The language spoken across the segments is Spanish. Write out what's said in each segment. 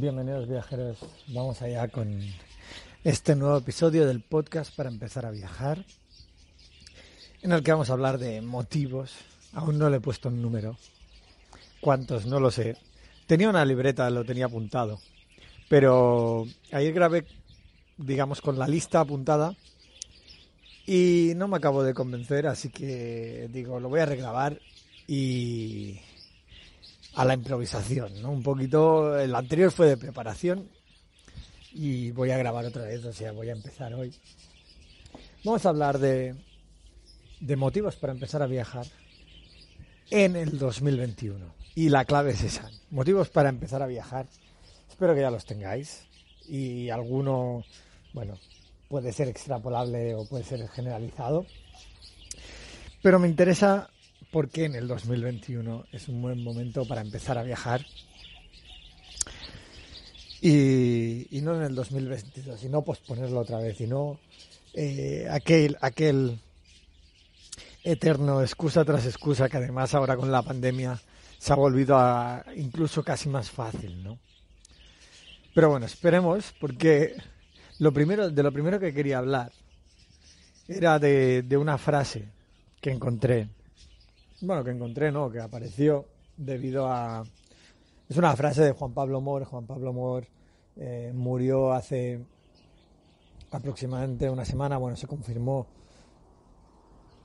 Bienvenidos viajeros, vamos allá con este nuevo episodio del podcast para empezar a viajar, en el que vamos a hablar de motivos. Aún no le he puesto un número. ¿Cuántos? No lo sé. Tenía una libreta, lo tenía apuntado. Pero ayer grabé, digamos, con la lista apuntada y no me acabo de convencer, así que digo, lo voy a regrabar y a la improvisación, ¿no? Un poquito, el anterior fue de preparación y voy a grabar otra vez, o sea, voy a empezar hoy. Vamos a hablar de, de motivos para empezar a viajar en el 2021. Y la clave es esa, motivos para empezar a viajar. Espero que ya los tengáis y alguno, bueno, puede ser extrapolable o puede ser generalizado. Pero me interesa por qué en el 2021 es un buen momento para empezar a viajar y, no en el 2022, y no posponerlo otra vez, y no eh, aquel, aquel eterno excusa tras excusa que además ahora con la pandemia se ha volvido a incluso casi más fácil, ¿no? Pero bueno, esperemos porque lo primero, de lo primero que quería hablar era de, de una frase que encontré bueno, que encontré, ¿no? Que apareció debido a... Es una frase de Juan Pablo Mor. Juan Pablo Mor eh, murió hace aproximadamente una semana. Bueno, se confirmó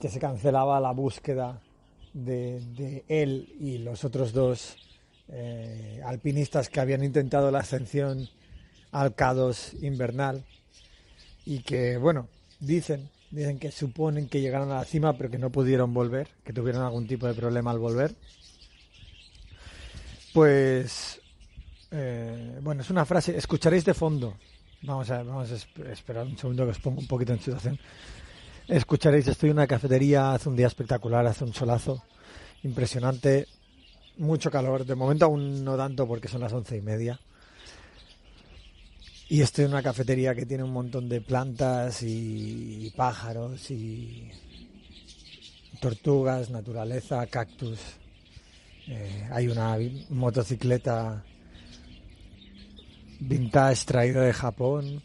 que se cancelaba la búsqueda de, de él y los otros dos eh, alpinistas que habían intentado la ascensión al K2 invernal y que, bueno, dicen Dicen que suponen que llegaron a la cima pero que no pudieron volver, que tuvieron algún tipo de problema al volver. Pues, eh, bueno, es una frase, escucharéis de fondo. Vamos a, vamos a esperar un segundo que os pongo un poquito en situación. Escucharéis, estoy en una cafetería, hace un día espectacular, hace un solazo impresionante, mucho calor. De momento aún no tanto porque son las once y media. Y estoy en una cafetería que tiene un montón de plantas y pájaros y tortugas, naturaleza, cactus. Eh, hay una motocicleta vintage traída de Japón.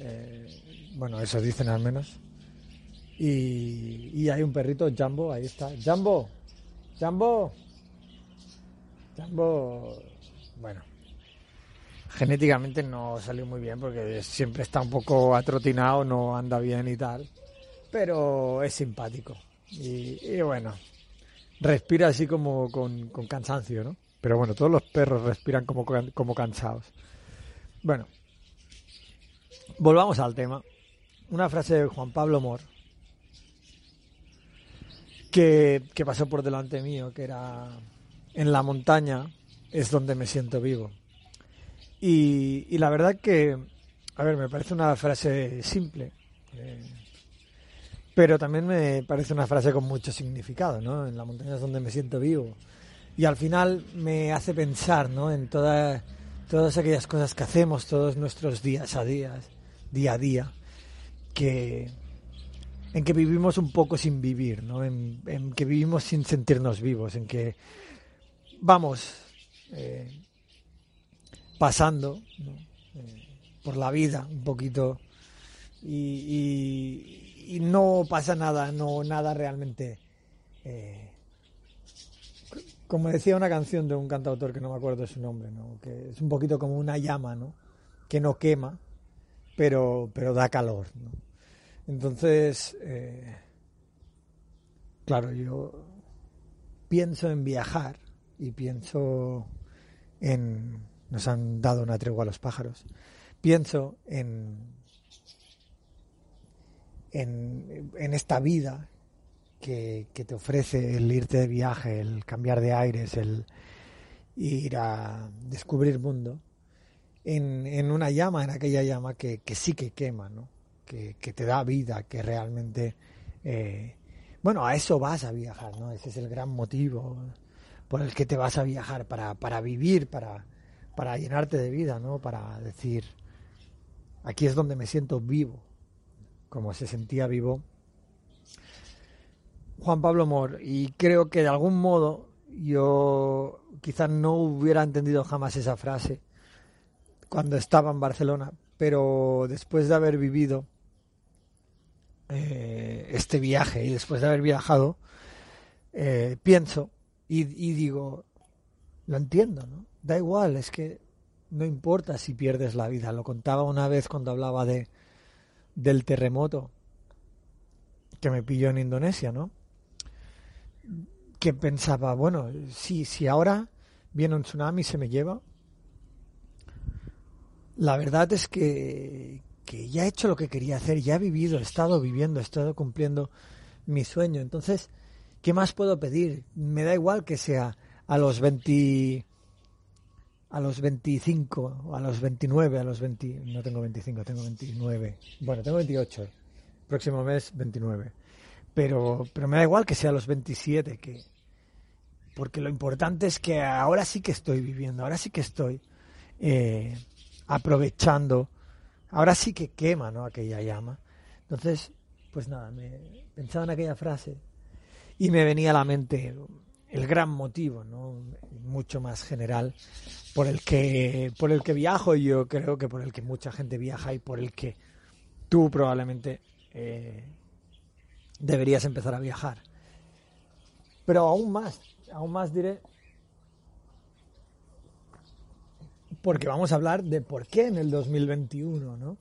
Eh, bueno, eso dicen al menos. Y, y hay un perrito, Jumbo, ahí está. Jumbo, Jumbo, Jumbo. Bueno, genéticamente no salió muy bien porque siempre está un poco atrotinado, no anda bien y tal, pero es simpático. Y, y bueno, respira así como con, con, cansancio, ¿no? Pero bueno, todos los perros respiran como, como cansados. Bueno, volvamos al tema. Una frase de Juan Pablo Mor, que, que pasó por delante mío, que era, en la montaña es donde me siento vivo. Y, la verdad que, a ver, me parece una frase simple, eh, pero también me parece una frase con mucho significado, ¿no? En la montaña es donde me siento vivo. Y al final me hace pensar, ¿no? En todas todas aquellas cosas que hacemos, todos nuestros días a días, día a día, que en que vivimos un poco sin vivir, ¿no? En, en que vivimos sin sentirnos vivos, en que vamos eh, pasando. Eh, por la vida un poquito y, no pasa nada, no nada realmente. Eh, como decía una canción de un cantautor que no me acuerdo su nombre, ¿no? que es un poquito como una llama, ¿no? que no quema, pero, pero da calor. Entonces, eh, claro, yo pienso en viajar y pienso en... Nos han dado una tregua a los pájaros. Pienso en, en, esta vida que, que, te ofrece el irte de viaje, el cambiar de aires, el ir a descubrir mundo, en, en una llama, en aquella llama que, que sí que quema, ¿no? que, que, te da vida, que realmente... Eh, bueno, a eso vas a viajar, ¿no? Ese es el gran motivo por el que te vas a viajar, para, para vivir, para, para llenarte de vida, ¿no? Para decir, aquí es donde me siento vivo, como se sentía vivo Juan Pablo Mor. Y creo que de algún modo yo quizás no hubiera entendido jamás esa frase cuando estaba en Barcelona, pero después de haber vivido eh, este viaje y después de haber viajado, eh, pienso y, y, digo, lo entiendo, ¿no? Da igual, es que no importa si pierdes la vida. Lo contaba una vez cuando hablaba de del terremoto que me pilló en Indonesia, ¿no? Que pensaba, bueno, si, si ahora viene un tsunami y se me lleva, la verdad es que, que ya he hecho lo que quería hacer, ya he vivido, he estado viviendo, he estado cumpliendo mi sueño. Entonces, ¿qué más puedo pedir? Me da igual que sea a los 20 a los 25, a los 29, a los 20, no tengo 25, tengo 29. Bueno, tengo 28. Próximo mes 29. Pero pero me da igual que sea a los 27 que porque lo importante es que ahora sí que estoy viviendo, ahora sí que estoy eh, aprovechando, ahora sí que quema, ¿no? aquella llama. Entonces, pues nada, me pensaba en aquella frase y me venía a la mente el gran motivo, ¿no? mucho más general, por el que por el que viajo y yo creo que por el que mucha gente viaja y por el que tú probablemente eh, deberías empezar a viajar. Pero aún más, aún más diré, porque vamos a hablar de por qué en el 2021, ¿no?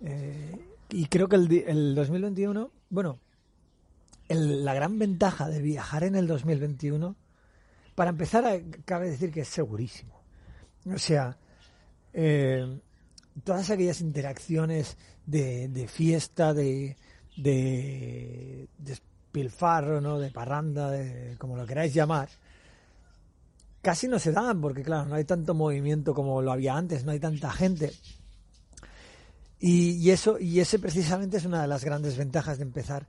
Eh, y creo que el, el 2021, bueno, el, la gran ventaja de viajar en el 2021, para empezar, cabe decir que es segurísimo. O sea, eh, todas aquellas interacciones de, fiesta, de, de, de ¿no? de parranda, de, como lo queráis llamar, casi no se dan, porque claro, no hay tanto movimiento como lo había antes, no hay tanta gente. Y, eso, y ese precisamente es una de las grandes ventajas de empezar